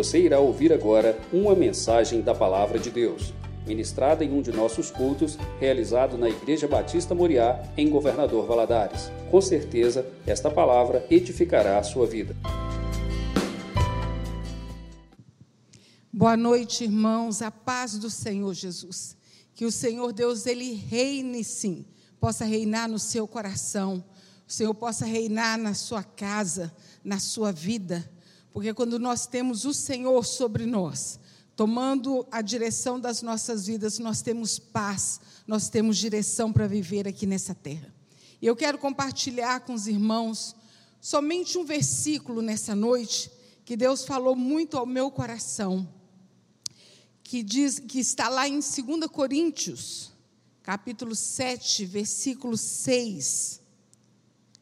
Você irá ouvir agora uma mensagem da Palavra de Deus, ministrada em um de nossos cultos, realizado na Igreja Batista Moriá, em Governador Valadares. Com certeza, esta palavra edificará a sua vida. Boa noite, irmãos. A paz do Senhor Jesus. Que o Senhor Deus, Ele reine sim, possa reinar no seu coração. O Senhor possa reinar na sua casa, na sua vida. Porque quando nós temos o Senhor sobre nós, tomando a direção das nossas vidas, nós temos paz, nós temos direção para viver aqui nessa terra. E eu quero compartilhar com os irmãos somente um versículo nessa noite que Deus falou muito ao meu coração, que diz que está lá em 2 Coríntios, capítulo 7, versículo 6.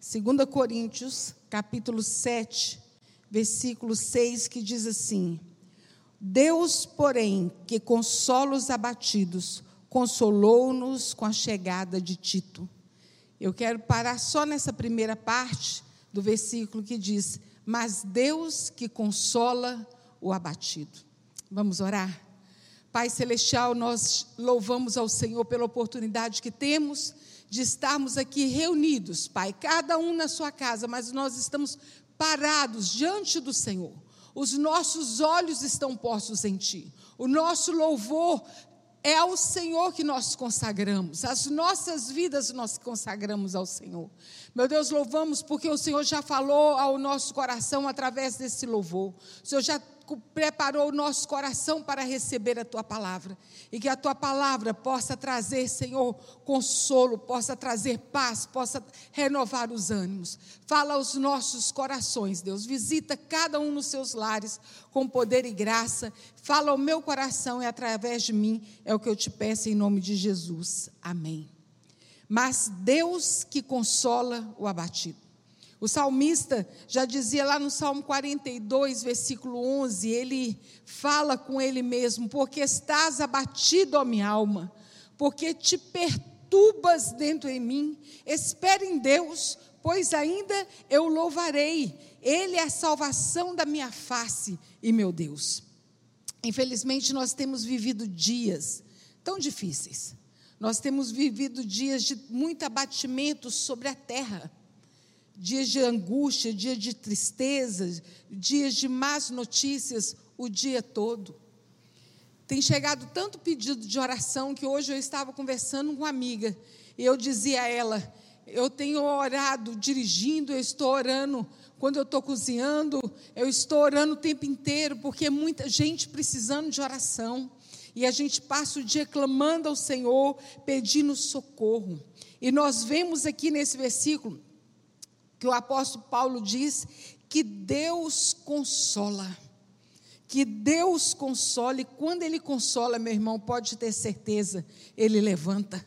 2 Coríntios, capítulo 7, versículo 6, que diz assim: Deus, porém, que consola os abatidos, consolou-nos com a chegada de Tito. Eu quero parar só nessa primeira parte do versículo que diz: Mas Deus que consola o abatido. Vamos orar? Pai Celestial, nós louvamos ao Senhor pela oportunidade que temos de estarmos aqui reunidos, Pai, cada um na sua casa, mas nós estamos parados diante do Senhor. Os nossos olhos estão postos em Ti. O nosso louvor é ao Senhor que nós consagramos. As nossas vidas nós consagramos ao Senhor. Meu Deus, louvamos porque o Senhor já falou ao nosso coração através desse louvor. O Senhor já preparou o nosso coração para receber a tua palavra. E que a tua palavra possa trazer, Senhor, consolo, possa trazer paz, possa renovar os ânimos. Fala aos nossos corações, Deus. Visita cada um nos seus lares com poder e graça. Fala ao meu coração e através de mim é o que eu te peço em nome de Jesus. Amém. Mas Deus que consola o abatido. O salmista já dizia lá no Salmo 42, versículo 11, ele fala com ele mesmo: Porque estás abatido, ó minha alma, porque te perturbas dentro em mim, espere em Deus, pois ainda eu louvarei, Ele é a salvação da minha face e meu Deus. Infelizmente, nós temos vivido dias tão difíceis, nós temos vivido dias de muito abatimento sobre a terra dias de angústia, dias de tristeza, dias de más notícias o dia todo. Tem chegado tanto pedido de oração que hoje eu estava conversando com uma amiga e eu dizia a ela: eu tenho orado dirigindo, eu estou orando quando eu estou cozinhando, eu estou orando o tempo inteiro, porque é muita gente precisando de oração. E a gente passa o dia clamando ao Senhor, pedindo socorro. E nós vemos aqui nesse versículo que o apóstolo Paulo diz que Deus consola. Que Deus console, quando Ele consola, meu irmão, pode ter certeza, Ele levanta.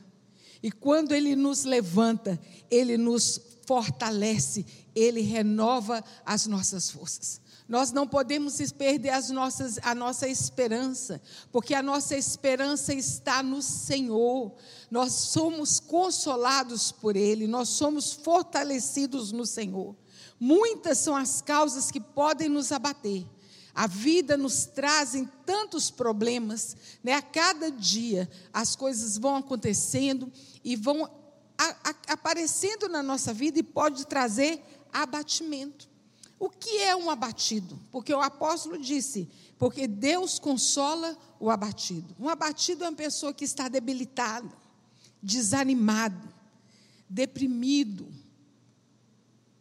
E quando Ele nos levanta, Ele nos fortalece, Ele renova as nossas forças. Nós não podemos perder as nossas, a nossa esperança, porque a nossa esperança está no Senhor. Nós somos consolados por Ele, nós somos fortalecidos no Senhor. Muitas são as causas que podem nos abater. A vida nos traz tantos problemas, né? a cada dia as coisas vão acontecendo e vão a, a, aparecendo na nossa vida e pode trazer abatimento. O que é um abatido? Porque o apóstolo disse: porque Deus consola o abatido. Um abatido é uma pessoa que está debilitada, desanimado, deprimido.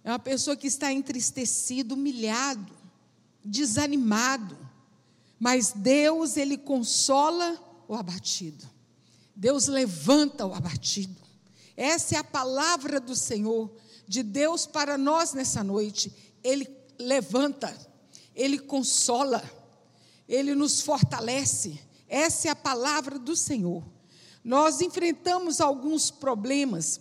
É uma pessoa que está entristecido, humilhado, desanimado. Mas Deus, ele consola o abatido. Deus levanta o abatido. Essa é a palavra do Senhor, de Deus para nós nessa noite. Ele levanta, Ele consola, Ele nos fortalece. Essa é a palavra do Senhor. Nós enfrentamos alguns problemas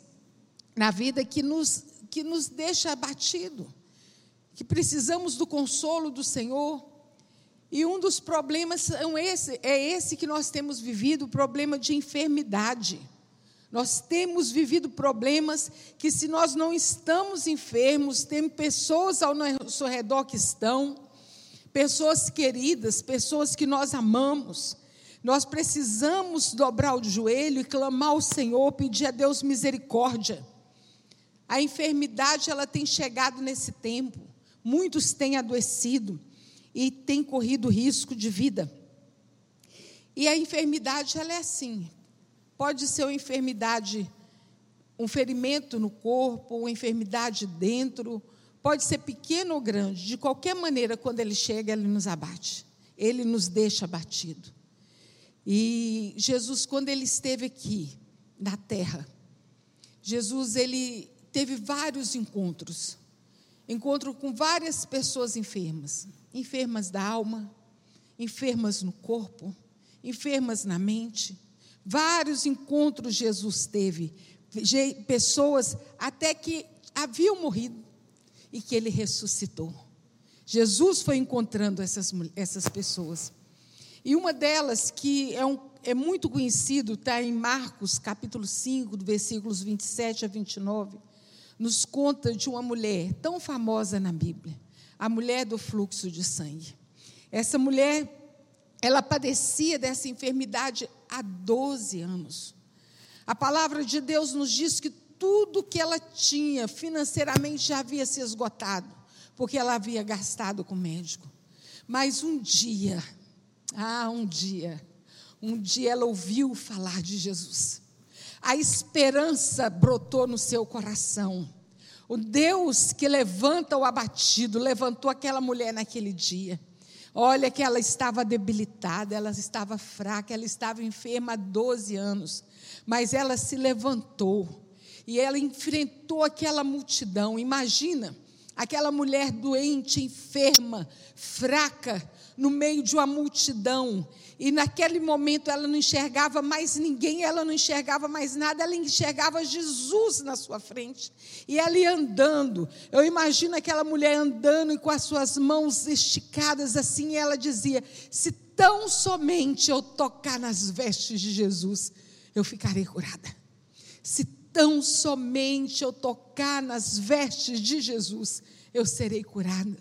na vida que nos, que nos deixa abatido, que precisamos do consolo do Senhor. E um dos problemas são esse, é esse que nós temos vivido, o problema de enfermidade. Nós temos vivido problemas que, se nós não estamos enfermos, tem pessoas ao nosso redor que estão, pessoas queridas, pessoas que nós amamos. Nós precisamos dobrar o joelho e clamar ao Senhor, pedir a Deus misericórdia. A enfermidade ela tem chegado nesse tempo. Muitos têm adoecido e têm corrido risco de vida. E a enfermidade ela é assim. Pode ser uma enfermidade, um ferimento no corpo, uma enfermidade dentro, pode ser pequeno ou grande. De qualquer maneira, quando ele chega, ele nos abate. Ele nos deixa abatido. E Jesus, quando ele esteve aqui na terra, Jesus ele teve vários encontros. Encontro com várias pessoas enfermas, enfermas da alma, enfermas no corpo, enfermas na mente. Vários encontros Jesus teve, pessoas até que haviam morrido e que ele ressuscitou. Jesus foi encontrando essas, essas pessoas. E uma delas, que é, um, é muito conhecido, está em Marcos, capítulo 5, do versículos 27 a 29, nos conta de uma mulher tão famosa na Bíblia, a mulher do fluxo de sangue. Essa mulher, ela padecia dessa enfermidade há 12 anos. A palavra de Deus nos diz que tudo que ela tinha financeiramente já havia se esgotado, porque ela havia gastado com o médico. Mas um dia, ah, um dia, um dia ela ouviu falar de Jesus. A esperança brotou no seu coração. O Deus que levanta o abatido, levantou aquela mulher naquele dia. Olha que ela estava debilitada, ela estava fraca, ela estava enferma há 12 anos, mas ela se levantou e ela enfrentou aquela multidão. Imagina aquela mulher doente, enferma, fraca, no meio de uma multidão. E naquele momento ela não enxergava mais ninguém, ela não enxergava mais nada, ela enxergava Jesus na sua frente. E ia andando. Eu imagino aquela mulher andando e com as suas mãos esticadas assim, e ela dizia: Se tão somente eu tocar nas vestes de Jesus, eu ficarei curada. Se tão somente eu tocar nas vestes de Jesus, eu serei curada.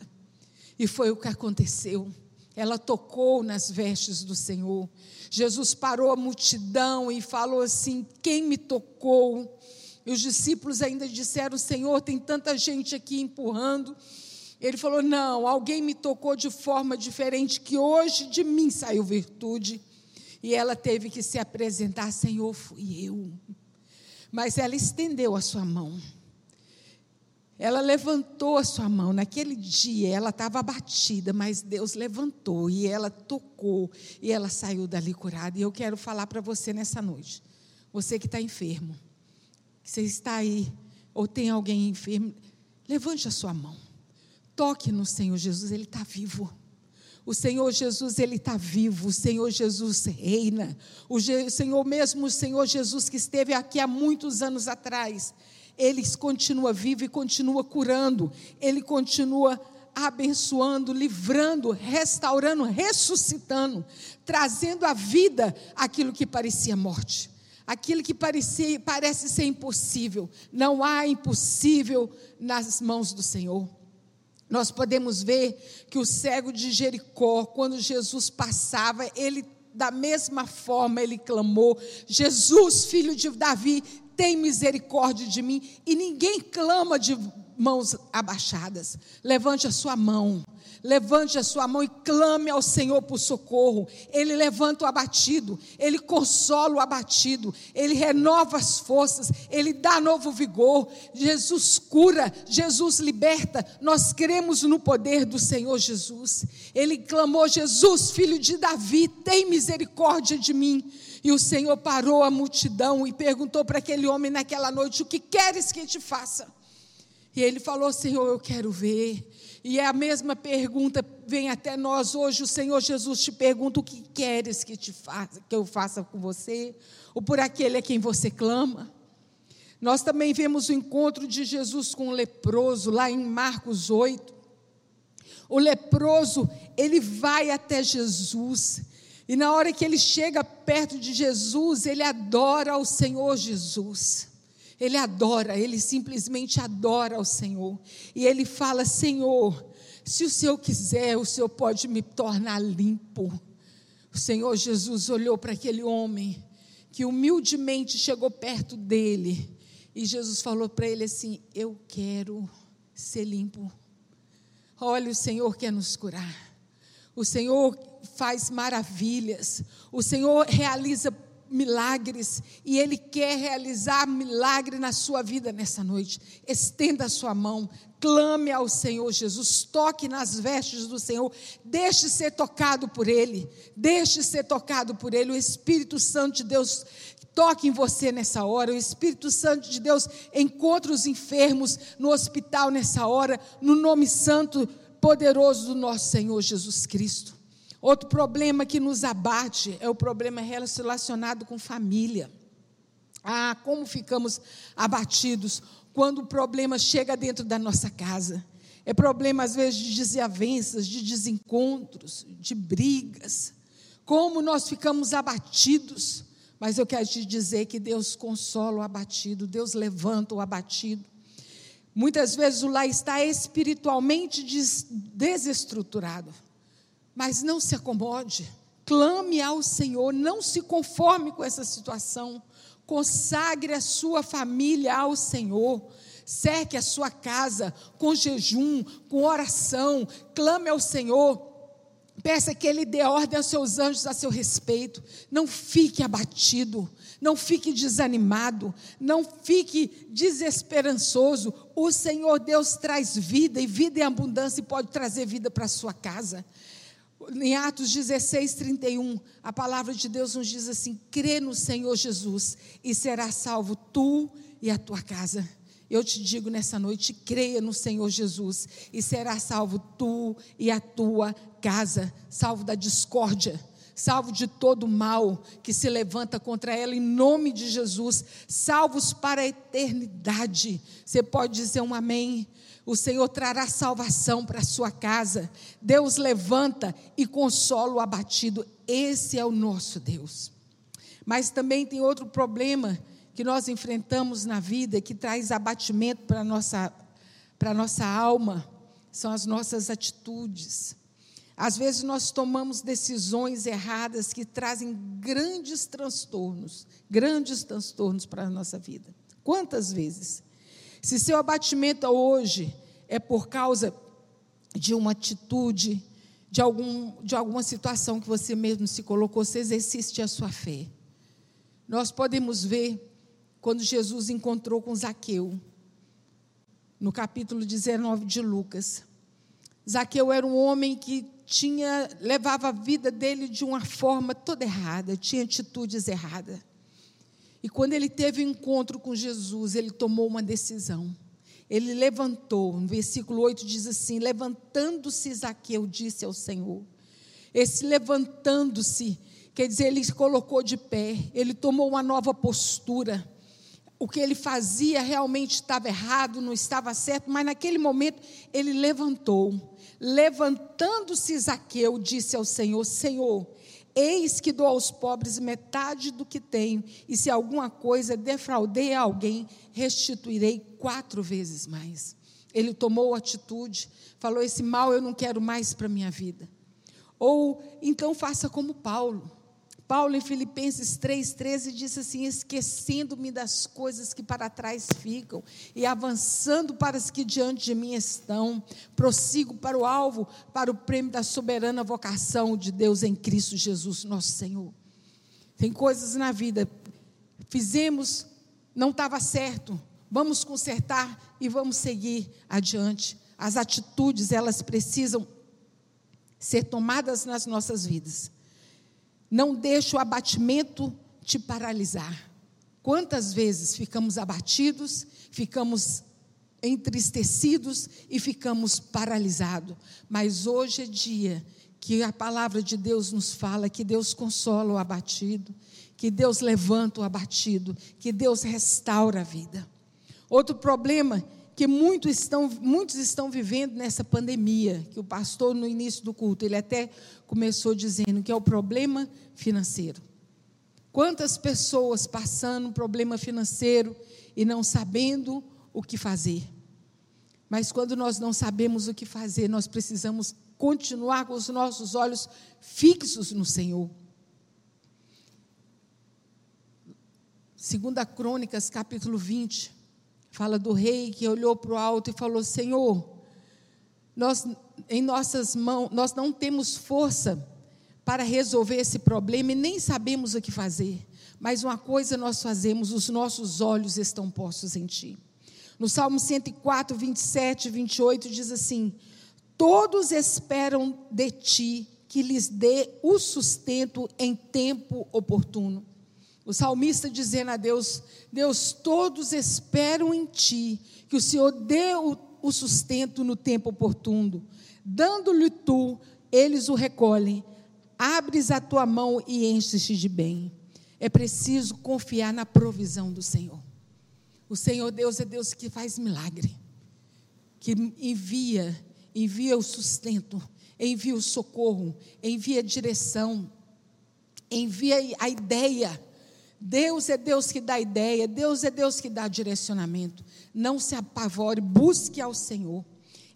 E foi o que aconteceu ela tocou nas vestes do Senhor. Jesus parou a multidão e falou assim: Quem me tocou? E os discípulos ainda disseram: Senhor, tem tanta gente aqui empurrando. Ele falou: Não, alguém me tocou de forma diferente, que hoje de mim saiu virtude. E ela teve que se apresentar: Senhor, fui eu. Mas ela estendeu a sua mão. Ela levantou a sua mão. Naquele dia ela estava abatida, mas Deus levantou e ela tocou e ela saiu dali curada. E eu quero falar para você nessa noite. Você que está enfermo, que você está aí, ou tem alguém enfermo, levante a sua mão. Toque no Senhor Jesus, Ele está vivo. O Senhor Jesus, Ele está vivo. O Senhor Jesus reina. O Senhor mesmo, o Senhor Jesus que esteve aqui há muitos anos atrás ele continua vivo e continua curando, ele continua abençoando, livrando, restaurando, ressuscitando, trazendo à vida aquilo que parecia morte. Aquilo que parecia, parece ser impossível, não há impossível nas mãos do Senhor. Nós podemos ver que o cego de Jericó, quando Jesus passava, ele da mesma forma ele clamou: Jesus, filho de Davi, tem misericórdia de mim. E ninguém clama de mãos abaixadas. Levante a sua mão. Levante a sua mão e clame ao Senhor por socorro. Ele levanta o abatido, ele consola o abatido, ele renova as forças, ele dá novo vigor. Jesus cura, Jesus liberta. Nós cremos no poder do Senhor Jesus. Ele clamou: Jesus, filho de Davi, tem misericórdia de mim. E o Senhor parou a multidão e perguntou para aquele homem naquela noite: O que queres que te faça? E ele falou: Senhor, eu quero ver. E é a mesma pergunta vem até nós hoje. O Senhor Jesus te pergunta: O que queres que, te faça, que eu faça com você? Ou por aquele a quem você clama? Nós também vemos o encontro de Jesus com o leproso, lá em Marcos 8. O leproso, ele vai até Jesus. E na hora que ele chega perto de Jesus, ele adora ao Senhor Jesus. Ele adora, ele simplesmente adora ao Senhor. E ele fala: Senhor, Se o Senhor quiser, o Senhor pode me tornar limpo. O Senhor Jesus olhou para aquele homem que humildemente chegou perto dele e Jesus falou para ele assim: Eu quero ser limpo. Olha, o Senhor quer nos curar. O Senhor faz maravilhas. O Senhor realiza milagres e Ele quer realizar milagre na sua vida nessa noite. Estenda a sua mão, clame ao Senhor Jesus, toque nas vestes do Senhor, deixe ser tocado por Ele, deixe ser tocado por Ele. O Espírito Santo de Deus toque em você nessa hora. O Espírito Santo de Deus encontra os enfermos no hospital nessa hora, no nome santo, poderoso do nosso Senhor Jesus Cristo. Outro problema que nos abate é o problema relacionado com família. Ah, como ficamos abatidos quando o problema chega dentro da nossa casa. É problema, às vezes, de desavenças, de desencontros, de brigas. Como nós ficamos abatidos mas eu quero te dizer que Deus consola o abatido, Deus levanta o abatido. Muitas vezes o lar está espiritualmente desestruturado, mas não se acomode, clame ao Senhor, não se conforme com essa situação, consagre a sua família ao Senhor, cerque a sua casa com jejum, com oração, clame ao Senhor, Peça que Ele dê ordem aos seus anjos a seu respeito. Não fique abatido, não fique desanimado, não fique desesperançoso. O Senhor Deus traz vida, e vida em abundância, e pode trazer vida para a sua casa. Em Atos 16, 31, a palavra de Deus nos diz assim: crê no Senhor Jesus e será salvo tu e a tua casa. Eu te digo nessa noite: creia no Senhor Jesus e será salvo tu e a tua casa, salvo da discórdia, salvo de todo mal que se levanta contra ela, em nome de Jesus, salvos para a eternidade. Você pode dizer um amém? O Senhor trará salvação para a sua casa. Deus levanta e consola o abatido. Esse é o nosso Deus. Mas também tem outro problema que nós enfrentamos na vida, que traz abatimento para a nossa, para a nossa alma, são as nossas atitudes. Às vezes nós tomamos decisões erradas que trazem grandes transtornos, grandes transtornos para a nossa vida. Quantas vezes? Se seu abatimento hoje é por causa de uma atitude, de, algum, de alguma situação que você mesmo se colocou, você exercite a sua fé. Nós podemos ver quando Jesus encontrou com Zaqueu, no capítulo 19 de Lucas. Zaqueu era um homem que tinha levava a vida dele de uma forma toda errada, tinha atitudes erradas. E quando ele teve um encontro com Jesus, ele tomou uma decisão. Ele levantou, no versículo 8 diz assim: Levantando-se Zaqueu, disse ao Senhor. Esse levantando-se, quer dizer, ele se colocou de pé, ele tomou uma nova postura o que ele fazia realmente estava errado, não estava certo, mas naquele momento ele levantou. Levantando-se Zaqueu, disse ao Senhor: Senhor, eis que dou aos pobres metade do que tenho, e se alguma coisa defraudei a alguém, restituirei quatro vezes mais. Ele tomou atitude, falou: Esse mal eu não quero mais para a minha vida. Ou então faça como Paulo. Paulo, em Filipenses 3,13, disse assim: Esquecendo-me das coisas que para trás ficam e avançando para as que diante de mim estão, prossigo para o alvo, para o prêmio da soberana vocação de Deus em Cristo Jesus, nosso Senhor. Tem coisas na vida, fizemos, não estava certo, vamos consertar e vamos seguir adiante. As atitudes, elas precisam ser tomadas nas nossas vidas não deixe o abatimento te paralisar. Quantas vezes ficamos abatidos, ficamos entristecidos e ficamos paralisados. Mas hoje é dia que a palavra de Deus nos fala que Deus consola o abatido, que Deus levanta o abatido, que Deus restaura a vida. Outro problema que muitos estão, muitos estão vivendo nessa pandemia, que o pastor no início do culto, ele até começou dizendo que é o problema financeiro. Quantas pessoas passando problema financeiro e não sabendo o que fazer? Mas quando nós não sabemos o que fazer, nós precisamos continuar com os nossos olhos fixos no Senhor. Segunda Crônicas, capítulo 20, fala do rei que olhou para o alto e falou: Senhor, nós em nossas mãos, nós não temos força para resolver esse problema e nem sabemos o que fazer. Mas uma coisa nós fazemos, os nossos olhos estão postos em Ti. No Salmo 104, 27 e 28 diz assim: Todos esperam de Ti que lhes dê o sustento em tempo oportuno. O salmista dizendo a Deus: Deus, todos esperam em Ti que o Senhor dê o, o sustento no tempo oportuno. Dando-lhe tu, eles o recolhem. Abres a tua mão e enches-te de bem. É preciso confiar na provisão do Senhor. O Senhor Deus é Deus que faz milagre, que envia, envia o sustento, envia o socorro, envia a direção, envia a ideia. Deus é Deus que dá ideia, Deus é Deus que dá direcionamento. Não se apavore, busque ao Senhor.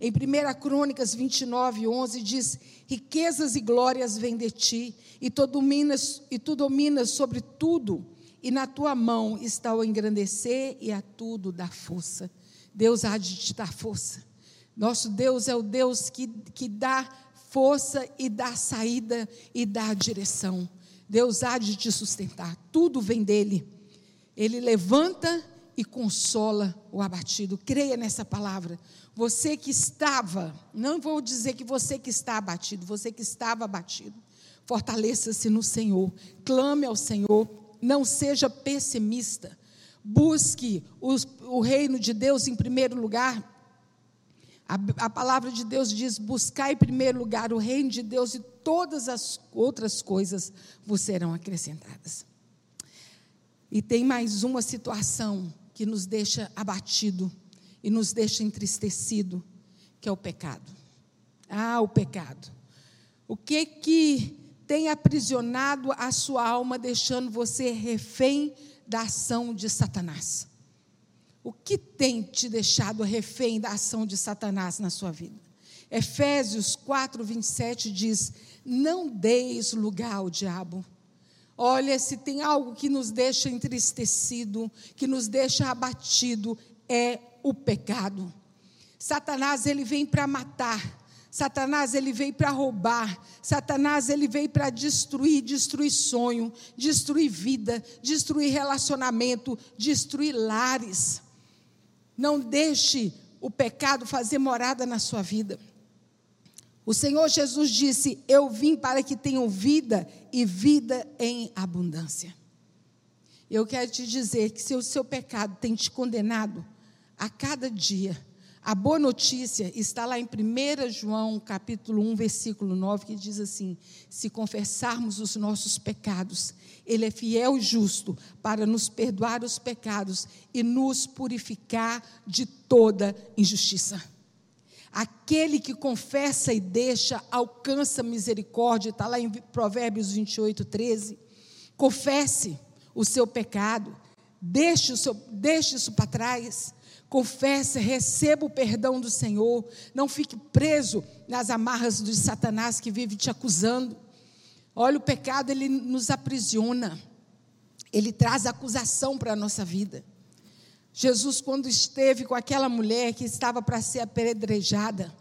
Em 1 Crônicas 29, 11 diz: Riquezas e glórias vêm de ti, e tu dominas, e tu dominas sobre tudo, e na tua mão está o engrandecer e a tudo dar força. Deus há de te dar força. Nosso Deus é o Deus que, que dá força e dá saída e dá direção. Deus há de te sustentar, tudo vem dele. Ele levanta e consola o abatido. Creia nessa palavra. Você que estava, não vou dizer que você que está abatido, você que estava abatido, fortaleça-se no Senhor, clame ao Senhor, não seja pessimista, busque os, o reino de Deus em primeiro lugar. A, a palavra de Deus diz: buscar em primeiro lugar o reino de Deus e todas as outras coisas vos serão acrescentadas. E tem mais uma situação que nos deixa abatido e nos deixa entristecido, que é o pecado. Ah, o pecado. O que que tem aprisionado a sua alma, deixando você refém da ação de Satanás? O que tem te deixado refém da ação de Satanás na sua vida? Efésios 4, 27 diz: Não deis lugar ao diabo. Olha, se tem algo que nos deixa entristecido, que nos deixa abatido, é o pecado. Satanás ele vem para matar. Satanás ele veio para roubar, Satanás ele veio para destruir, destruir sonho, destruir vida, destruir relacionamento, destruir lares. Não deixe o pecado fazer morada na sua vida. O Senhor Jesus disse: Eu vim para que tenham vida e vida em abundância. Eu quero te dizer que se o seu pecado tem te condenado, a cada dia. A boa notícia está lá em 1 João, capítulo 1, versículo 9, que diz assim: Se confessarmos os nossos pecados, Ele é fiel e justo para nos perdoar os pecados e nos purificar de toda injustiça. Aquele que confessa e deixa, alcança misericórdia, está lá em Provérbios 28, 13. Confesse o seu pecado, deixe, o seu, deixe isso para trás confesse, receba o perdão do Senhor, não fique preso nas amarras de Satanás que vive te acusando. Olha, o pecado ele nos aprisiona, ele traz acusação para a nossa vida. Jesus, quando esteve com aquela mulher que estava para ser apedrejada,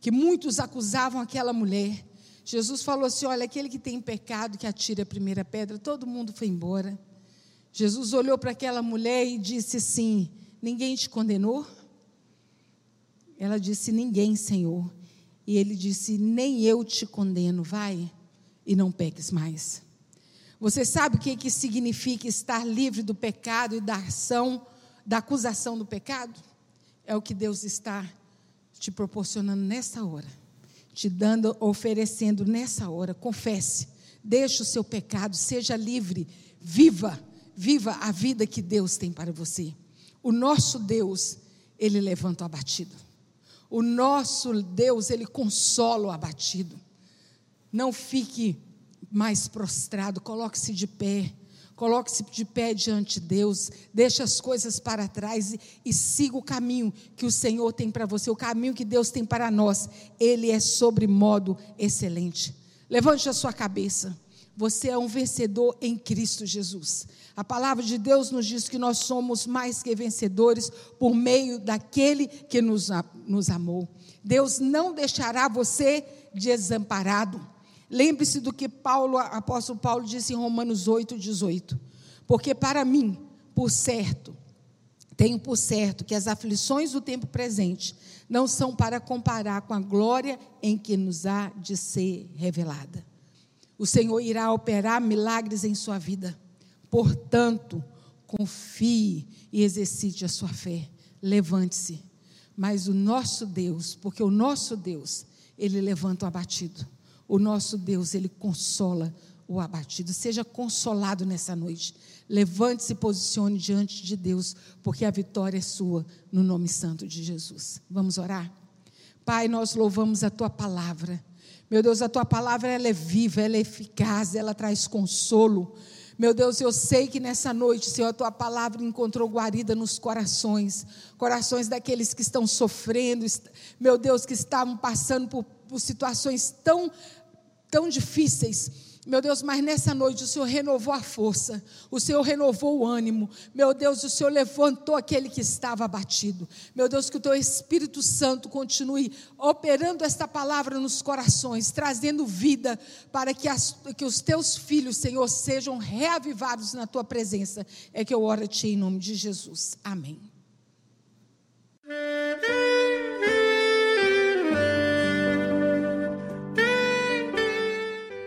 que muitos acusavam aquela mulher, Jesus falou assim: Olha, aquele que tem pecado que atire a primeira pedra, todo mundo foi embora. Jesus olhou para aquela mulher e disse assim: Ninguém te condenou? Ela disse: Ninguém, Senhor. E ele disse: Nem eu te condeno, vai e não peques mais. Você sabe o que, que significa estar livre do pecado e da ação, da acusação do pecado? É o que Deus está te proporcionando nessa hora, te dando, oferecendo nessa hora. Confesse, deixe o seu pecado, seja livre, viva, viva a vida que Deus tem para você. O nosso Deus, ele levanta o abatido. O nosso Deus, ele consola o abatido. Não fique mais prostrado, coloque-se de pé. Coloque-se de pé diante de Deus, deixe as coisas para trás e, e siga o caminho que o Senhor tem para você, o caminho que Deus tem para nós. Ele é sobre modo excelente. Levante a sua cabeça. Você é um vencedor em Cristo Jesus. A palavra de Deus nos diz que nós somos mais que vencedores por meio daquele que nos, nos amou. Deus não deixará você desamparado. Lembre-se do que Paulo, apóstolo Paulo disse em Romanos 8, 18. Porque para mim, por certo, tenho por certo que as aflições do tempo presente não são para comparar com a glória em que nos há de ser revelada. O Senhor irá operar milagres em sua vida. Portanto, confie e exercite a sua fé. Levante-se. Mas o nosso Deus, porque o nosso Deus, ele levanta o abatido. O nosso Deus, ele consola o abatido. Seja consolado nessa noite. Levante-se e posicione diante de Deus, porque a vitória é sua, no nome santo de Jesus. Vamos orar? Pai, nós louvamos a tua palavra. Meu Deus, a tua palavra ela é viva, ela é eficaz, ela traz consolo. Meu Deus, eu sei que nessa noite, Senhor, a tua palavra encontrou guarida nos corações, corações daqueles que estão sofrendo, meu Deus, que estavam passando por, por situações tão, tão difíceis. Meu Deus, mas nessa noite o Senhor renovou a força, o Senhor renovou o ânimo. Meu Deus, o Senhor levantou aquele que estava abatido. Meu Deus, que o teu Espírito Santo continue operando esta palavra nos corações, trazendo vida para que, as, que os teus filhos, Senhor, sejam reavivados na tua presença. É que eu oro a ti em nome de Jesus. Amém.